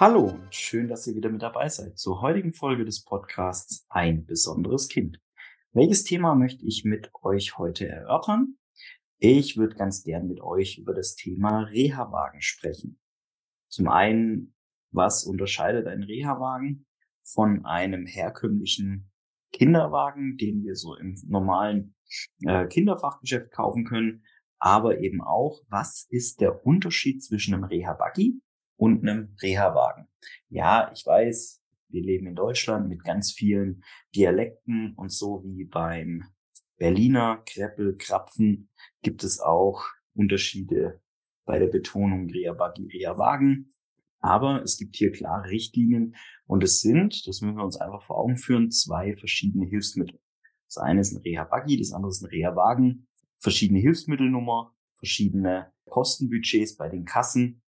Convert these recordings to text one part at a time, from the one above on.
Hallo und schön, dass ihr wieder mit dabei seid zur heutigen Folge des Podcasts Ein besonderes Kind. Welches Thema möchte ich mit euch heute erörtern? Ich würde ganz gern mit euch über das Thema Reha-Wagen sprechen. Zum einen, was unterscheidet ein Reha-Wagen von einem herkömmlichen Kinderwagen, den wir so im normalen äh, Kinderfachgeschäft kaufen können, aber eben auch, was ist der Unterschied zwischen einem Reha-Buggy und einem Reha-Wagen. Ja, ich weiß, wir leben in Deutschland mit ganz vielen Dialekten und so wie beim Berliner Kreppel, Krapfen gibt es auch Unterschiede bei der Betonung Reha-Buggy, Reha-Wagen. Aber es gibt hier klare Richtlinien und es sind, das müssen wir uns einfach vor Augen führen, zwei verschiedene Hilfsmittel. Das eine ist ein Reha-Buggy, das andere ist ein Reha-Wagen. Verschiedene Hilfsmittelnummer, verschiedene Kostenbudgets bei den Kassen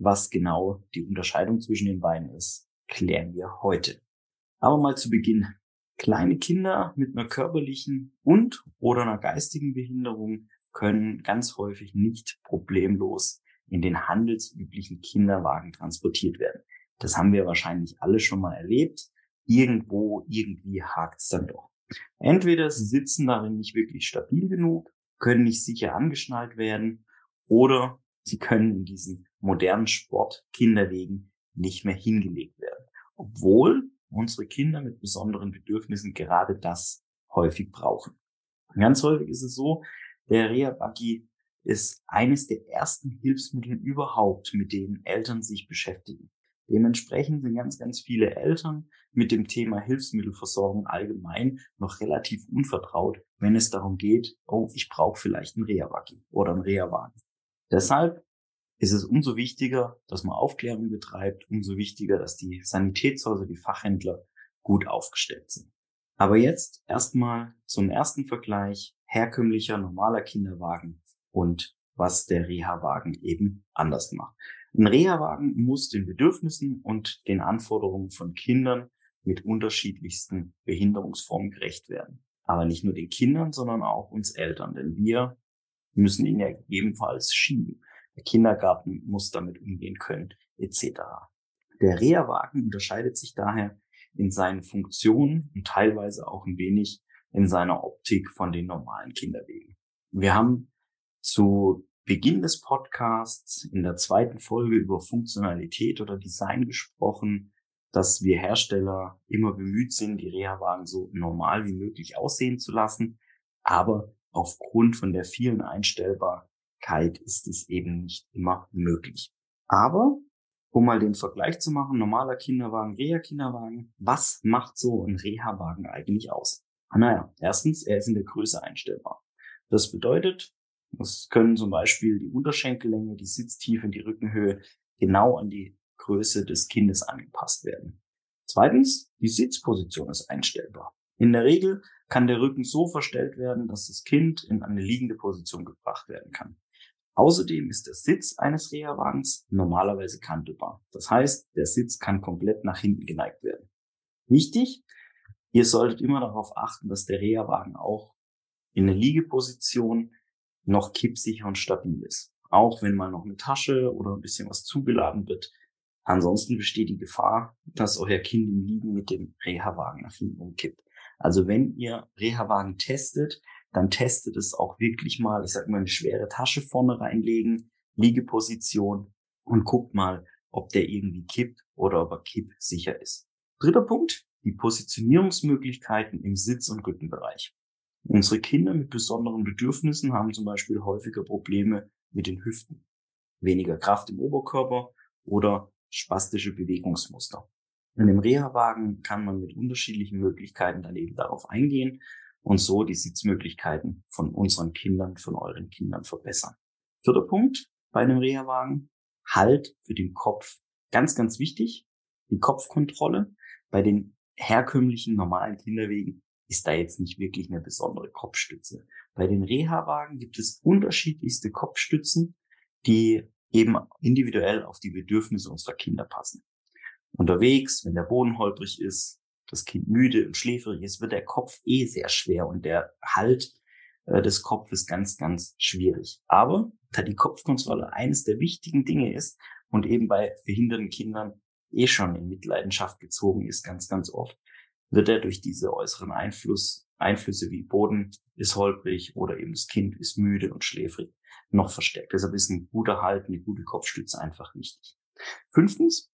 was genau die Unterscheidung zwischen den beiden ist, klären wir heute. Aber mal zu Beginn. Kleine Kinder mit einer körperlichen und oder einer geistigen Behinderung können ganz häufig nicht problemlos in den handelsüblichen Kinderwagen transportiert werden. Das haben wir wahrscheinlich alle schon mal erlebt. Irgendwo, irgendwie hakt's dann doch. Entweder sie sitzen darin nicht wirklich stabil genug, können nicht sicher angeschnallt werden oder sie können in diesen modernen Sport Kinderwegen nicht mehr hingelegt werden. Obwohl unsere Kinder mit besonderen Bedürfnissen gerade das häufig brauchen. ganz häufig ist es so, der Reha-Buggy ist eines der ersten Hilfsmittel überhaupt, mit denen Eltern sich beschäftigen. Dementsprechend sind ganz, ganz viele Eltern mit dem Thema Hilfsmittelversorgung allgemein noch relativ unvertraut, wenn es darum geht, oh, ich brauche vielleicht einen Reha-Buggy oder einen Reha-Wagen. Deshalb ist es umso wichtiger, dass man Aufklärung betreibt, umso wichtiger, dass die Sanitätshäuser, die Fachhändler gut aufgestellt sind. Aber jetzt erstmal zum ersten Vergleich herkömmlicher normaler Kinderwagen und was der Reha-Wagen eben anders macht. Ein Reha-Wagen muss den Bedürfnissen und den Anforderungen von Kindern mit unterschiedlichsten Behinderungsformen gerecht werden. Aber nicht nur den Kindern, sondern auch uns Eltern, denn wir müssen ihn ja ebenfalls schieben. Der Kindergarten muss damit umgehen können, etc. Der Reha-Wagen unterscheidet sich daher in seinen Funktionen und teilweise auch ein wenig in seiner Optik von den normalen Kinderwegen. Wir haben zu Beginn des Podcasts in der zweiten Folge über Funktionalität oder Design gesprochen, dass wir Hersteller immer bemüht sind, die Reha-Wagen so normal wie möglich aussehen zu lassen, aber aufgrund von der vielen Einstellbar Kalk ist es eben nicht immer möglich. Aber, um mal den Vergleich zu machen, normaler Kinderwagen, Reha-Kinderwagen, was macht so ein Reha-Wagen eigentlich aus? Ah, naja, erstens, er ist in der Größe einstellbar. Das bedeutet, es können zum Beispiel die Unterschenkellänge, die Sitztiefe und die Rückenhöhe genau an die Größe des Kindes angepasst werden. Zweitens, die Sitzposition ist einstellbar. In der Regel kann der Rücken so verstellt werden, dass das Kind in eine liegende Position gebracht werden kann. Außerdem ist der Sitz eines Reha-Wagens normalerweise kantelbar. Das heißt, der Sitz kann komplett nach hinten geneigt werden. Wichtig, ihr solltet immer darauf achten, dass der Reha-Wagen auch in der Liegeposition noch kippsicher und stabil ist. Auch wenn mal noch eine Tasche oder ein bisschen was zugeladen wird. Ansonsten besteht die Gefahr, dass euer Kind im Liegen mit dem Reha-Wagen nach hinten umkippt. Also wenn ihr Reha-Wagen testet, dann testet es auch wirklich mal, ich sag mal, eine schwere Tasche vorne reinlegen, Liegeposition und guckt mal, ob der irgendwie kippt oder ob er kippsicher ist. Dritter Punkt, die Positionierungsmöglichkeiten im Sitz- und Rückenbereich. Unsere Kinder mit besonderen Bedürfnissen haben zum Beispiel häufiger Probleme mit den Hüften, weniger Kraft im Oberkörper oder spastische Bewegungsmuster. In dem Reha-Wagen kann man mit unterschiedlichen Möglichkeiten dann eben darauf eingehen und so die Sitzmöglichkeiten von unseren Kindern, von euren Kindern verbessern. Vierter Punkt bei einem Reha-Wagen. Halt für den Kopf. Ganz, ganz wichtig. Die Kopfkontrolle. Bei den herkömmlichen normalen Kinderwegen ist da jetzt nicht wirklich eine besondere Kopfstütze. Bei den Reha-Wagen gibt es unterschiedlichste Kopfstützen, die eben individuell auf die Bedürfnisse unserer Kinder passen. Unterwegs, wenn der Boden holprig ist, das Kind müde und schläfrig ist, wird der Kopf eh sehr schwer und der Halt äh, des Kopfes ganz, ganz schwierig. Aber da die Kopfkontrolle eines der wichtigen Dinge ist und eben bei behinderten Kindern eh schon in Mitleidenschaft gezogen ist, ganz, ganz oft, wird er durch diese äußeren Einfluss, Einflüsse wie Boden ist holprig oder eben das Kind ist müde und schläfrig noch verstärkt. Deshalb ist ein guter Halt, eine gute Kopfstütze einfach wichtig. Fünftens,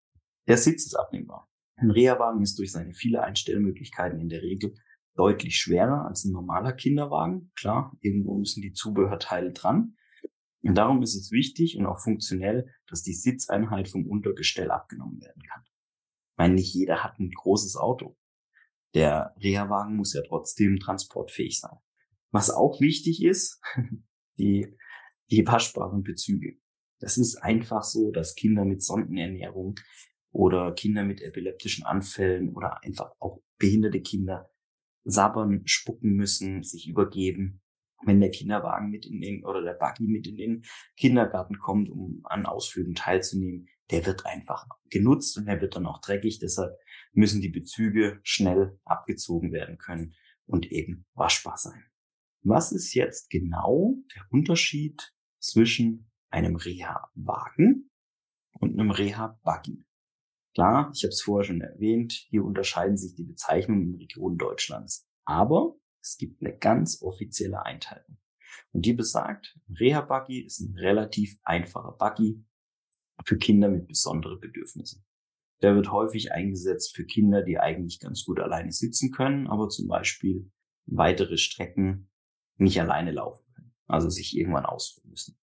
der Sitz ist abnehmbar. Ein Reha-Wagen ist durch seine viele Einstellmöglichkeiten in der Regel deutlich schwerer als ein normaler Kinderwagen. Klar, irgendwo müssen die Zubehörteile dran. Und darum ist es wichtig und auch funktionell, dass die Sitzeinheit vom Untergestell abgenommen werden kann. Ich meine, nicht jeder hat ein großes Auto. Der Reha-Wagen muss ja trotzdem transportfähig sein. Was auch wichtig ist, die, die waschbaren Bezüge. Das ist einfach so, dass Kinder mit Sondenernährung oder Kinder mit epileptischen Anfällen oder einfach auch behinderte Kinder sabbern, spucken müssen, sich übergeben. Wenn der Kinderwagen mit in den oder der Buggy mit in den Kindergarten kommt, um an Ausflügen teilzunehmen, der wird einfach genutzt und der wird dann auch dreckig. Deshalb müssen die Bezüge schnell abgezogen werden können und eben waschbar sein. Was ist jetzt genau der Unterschied zwischen einem Reha-Wagen und einem Reha-Buggy? Klar, ich habe es vorher schon erwähnt, hier unterscheiden sich die Bezeichnungen in Regionen Deutschlands. Aber es gibt eine ganz offizielle Einteilung. Und die besagt, ein Reha-Buggy ist ein relativ einfacher Buggy für Kinder mit besonderen Bedürfnissen. Der wird häufig eingesetzt für Kinder, die eigentlich ganz gut alleine sitzen können, aber zum Beispiel weitere Strecken nicht alleine laufen können, also sich irgendwann ausruhen müssen.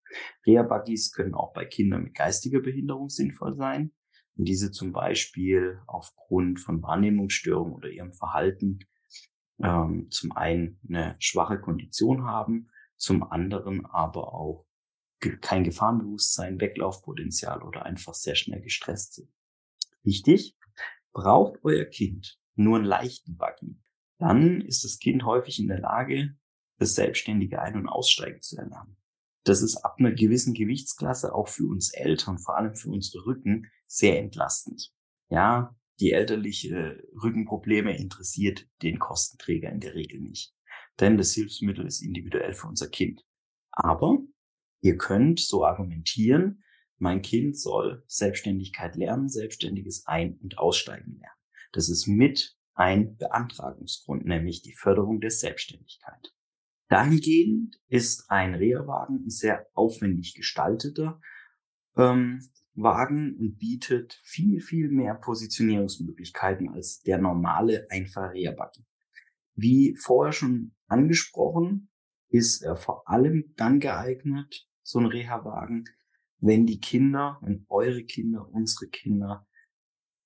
Reha-Buggies können auch bei Kindern mit geistiger Behinderung sinnvoll sein, und diese zum Beispiel aufgrund von Wahrnehmungsstörungen oder ihrem Verhalten ähm, zum einen eine schwache Kondition haben, zum anderen aber auch kein Gefahrenbewusstsein, Weglaufpotenzial oder einfach sehr schnell gestresst sind. Wichtig, braucht euer Kind nur einen leichten Buggy, dann ist das Kind häufig in der Lage, das selbstständige Ein- und Aussteigen zu erlernen. Das ist ab einer gewissen Gewichtsklasse auch für uns Eltern, vor allem für unsere Rücken, sehr entlastend. Ja, die elterliche Rückenprobleme interessiert den Kostenträger in der Regel nicht. Denn das Hilfsmittel ist individuell für unser Kind. Aber ihr könnt so argumentieren, mein Kind soll Selbstständigkeit lernen, selbstständiges Ein- und Aussteigen lernen. Das ist mit ein Beantragungsgrund, nämlich die Förderung der Selbstständigkeit. Dahingehend ist ein Reha-Wagen ein sehr aufwendig gestalteter ähm, Wagen und bietet viel, viel mehr Positionierungsmöglichkeiten als der normale einfache Reha-Buggy. Wie vorher schon angesprochen, ist er vor allem dann geeignet, so ein Reha-Wagen, wenn die Kinder, wenn eure Kinder, unsere Kinder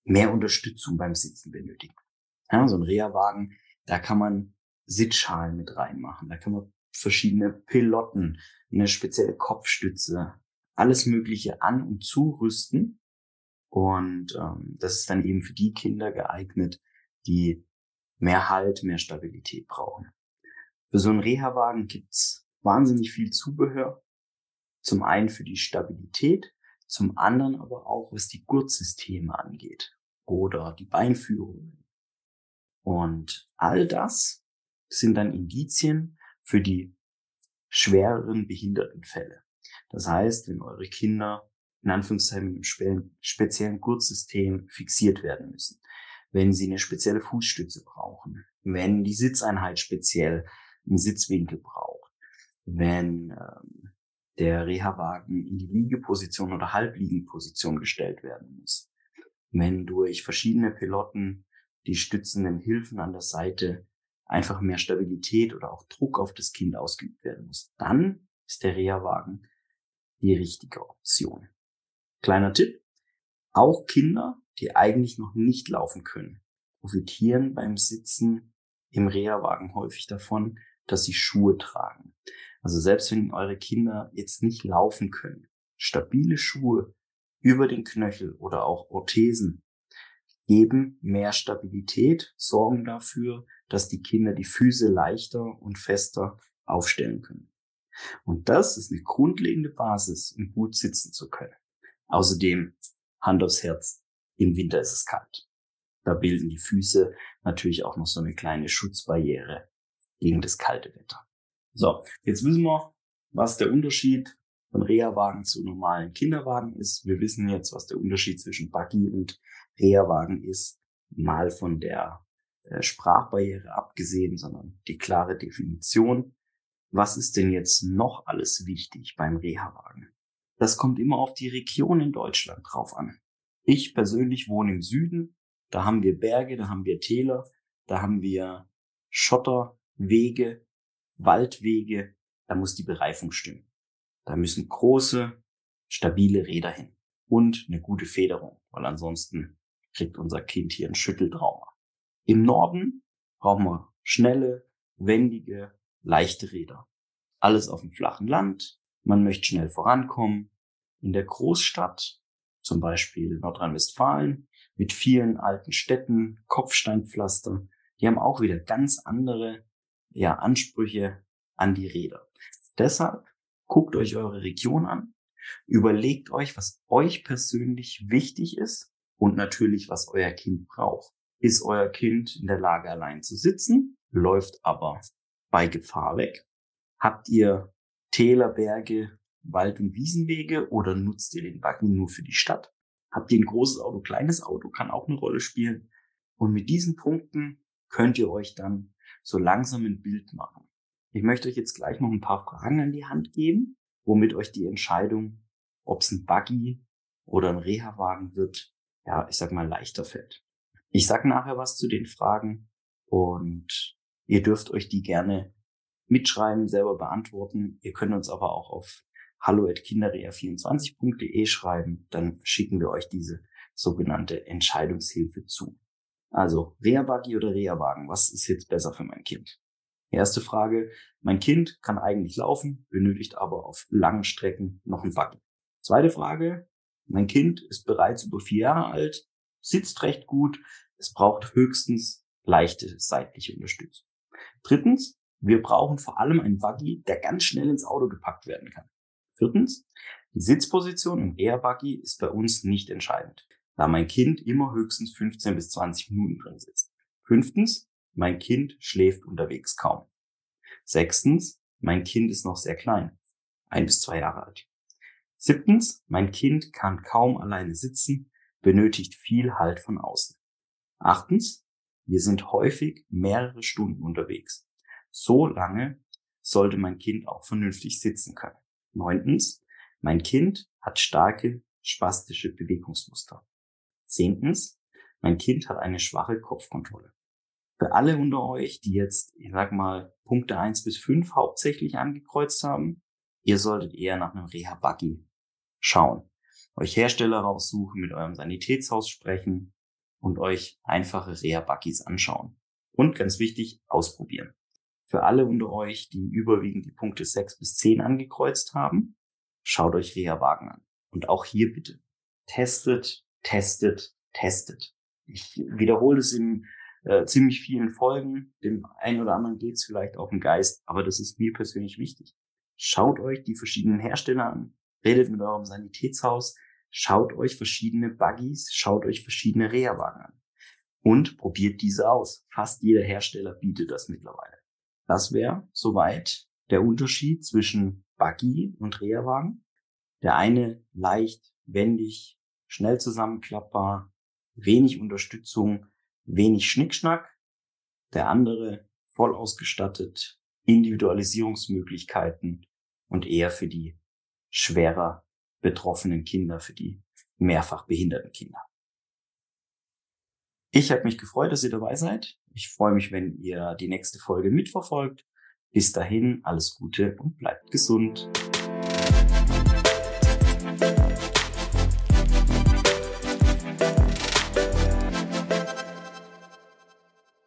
mehr Unterstützung beim Sitzen benötigen. Ja, so ein Reha-Wagen, da kann man Sitzschalen mit reinmachen. Da kann man verschiedene Pilotten, eine spezielle Kopfstütze, alles Mögliche an und zurüsten. Und ähm, das ist dann eben für die Kinder geeignet, die mehr Halt, mehr Stabilität brauchen. Für so einen Reha-Wagen gibt's wahnsinnig viel Zubehör. Zum einen für die Stabilität, zum anderen aber auch, was die Gurtsysteme angeht oder die Beinführungen. Und all das sind dann Indizien für die schwereren Behindertenfälle. Das heißt, wenn eure Kinder in Anführungszeichen mit einem speziellen Gurtsystem fixiert werden müssen, wenn sie eine spezielle Fußstütze brauchen, wenn die Sitzeinheit speziell einen Sitzwinkel braucht, wenn ähm, der Reha-Wagen in die Liegeposition oder Halbliegenposition gestellt werden muss, wenn durch verschiedene Piloten die stützenden Hilfen an der Seite einfach mehr Stabilität oder auch Druck auf das Kind ausgeübt werden muss, dann ist der Reha-Wagen die richtige Option. Kleiner Tipp. Auch Kinder, die eigentlich noch nicht laufen können, profitieren beim Sitzen im Reha-Wagen häufig davon, dass sie Schuhe tragen. Also selbst wenn eure Kinder jetzt nicht laufen können, stabile Schuhe über den Knöchel oder auch Orthesen geben mehr Stabilität, sorgen dafür, dass die Kinder die Füße leichter und fester aufstellen können. Und das ist eine grundlegende Basis, um gut sitzen zu können. Außerdem Hand aufs Herz. Im Winter ist es kalt. Da bilden die Füße natürlich auch noch so eine kleine Schutzbarriere gegen das kalte Wetter. So, jetzt wissen wir, was der Unterschied von Reha-Wagen zu normalen Kinderwagen ist. Wir wissen jetzt, was der Unterschied zwischen Buggy und Reha-Wagen ist, mal von der äh, Sprachbarriere abgesehen, sondern die klare Definition. Was ist denn jetzt noch alles wichtig beim Reha-Wagen? Das kommt immer auf die Region in Deutschland drauf an. Ich persönlich wohne im Süden. Da haben wir Berge, da haben wir Täler, da haben wir Schotter, Wege, Waldwege. Da muss die Bereifung stimmen. Da müssen große, stabile Räder hin und eine gute Federung, weil ansonsten kriegt unser Kind hier ein Schütteltrauma. Im Norden brauchen wir schnelle, wendige, leichte Räder. Alles auf dem flachen Land. Man möchte schnell vorankommen. In der Großstadt, zum Beispiel Nordrhein-Westfalen, mit vielen alten Städten, Kopfsteinpflaster, die haben auch wieder ganz andere ja, Ansprüche an die Räder. Deshalb guckt euch eure Region an, überlegt euch, was euch persönlich wichtig ist und natürlich, was euer Kind braucht. Ist euer Kind in der Lage, allein zu sitzen, läuft aber bei Gefahr weg? Habt ihr Täler, Berge, Wald- und Wiesenwege oder nutzt ihr den Wagen nur für die Stadt? Habt ihr ein großes Auto, kleines Auto, kann auch eine Rolle spielen. Und mit diesen Punkten könnt ihr euch dann so langsam ein Bild machen. Ich möchte euch jetzt gleich noch ein paar Fragen an die Hand geben, womit euch die Entscheidung, ob es ein Buggy oder ein Reha-Wagen wird, ja, ich sag mal, leichter fällt. Ich sag nachher was zu den Fragen und ihr dürft euch die gerne mitschreiben, selber beantworten. Ihr könnt uns aber auch auf hallo@kinderrea24.de schreiben, dann schicken wir euch diese sogenannte Entscheidungshilfe zu. Also Reha-Buggy oder Reha-Wagen, was ist jetzt besser für mein Kind? Erste Frage, mein Kind kann eigentlich laufen, benötigt aber auf langen Strecken noch ein Buggy. Zweite Frage, mein Kind ist bereits über vier Jahre alt, sitzt recht gut, es braucht höchstens leichte seitliche Unterstützung. Drittens, wir brauchen vor allem einen Buggy, der ganz schnell ins Auto gepackt werden kann. Viertens, die Sitzposition im Air-Buggy ist bei uns nicht entscheidend, da mein Kind immer höchstens 15 bis 20 Minuten drin sitzt. Fünftens, mein Kind schläft unterwegs kaum. Sechstens, mein Kind ist noch sehr klein, ein bis zwei Jahre alt. Siebtens, mein Kind kann kaum alleine sitzen, benötigt viel Halt von außen. Achtens, wir sind häufig mehrere Stunden unterwegs. So lange sollte mein Kind auch vernünftig sitzen können. Neuntens, mein Kind hat starke spastische Bewegungsmuster. Zehntens, mein Kind hat eine schwache Kopfkontrolle. Für alle unter euch, die jetzt, ich sag mal, Punkte eins bis fünf hauptsächlich angekreuzt haben, ihr solltet eher nach einem Reha-Buggy schauen. Euch Hersteller raussuchen, mit eurem Sanitätshaus sprechen und euch einfache Reha-Buggies anschauen. Und ganz wichtig, ausprobieren. Für alle unter euch, die überwiegend die Punkte 6 bis 10 angekreuzt haben, schaut euch Reha-Wagen an. Und auch hier bitte. Testet, testet, testet. Ich wiederhole es in äh, ziemlich vielen Folgen. Dem einen oder anderen geht es vielleicht auf den Geist, aber das ist mir persönlich wichtig. Schaut euch die verschiedenen Hersteller an, redet mit eurem Sanitätshaus, schaut euch verschiedene Buggies, schaut euch verschiedene Reha-Wagen an und probiert diese aus. Fast jeder Hersteller bietet das mittlerweile. Das wäre soweit der Unterschied zwischen Buggy und Reha-Wagen. Der eine leicht, wendig, schnell zusammenklappbar, wenig Unterstützung, wenig Schnickschnack. Der andere voll ausgestattet, Individualisierungsmöglichkeiten und eher für die schwerer betroffenen Kinder, für die mehrfach behinderten Kinder. Ich habe mich gefreut, dass ihr dabei seid. Ich freue mich, wenn ihr die nächste Folge mitverfolgt. Bis dahin, alles Gute und bleibt gesund.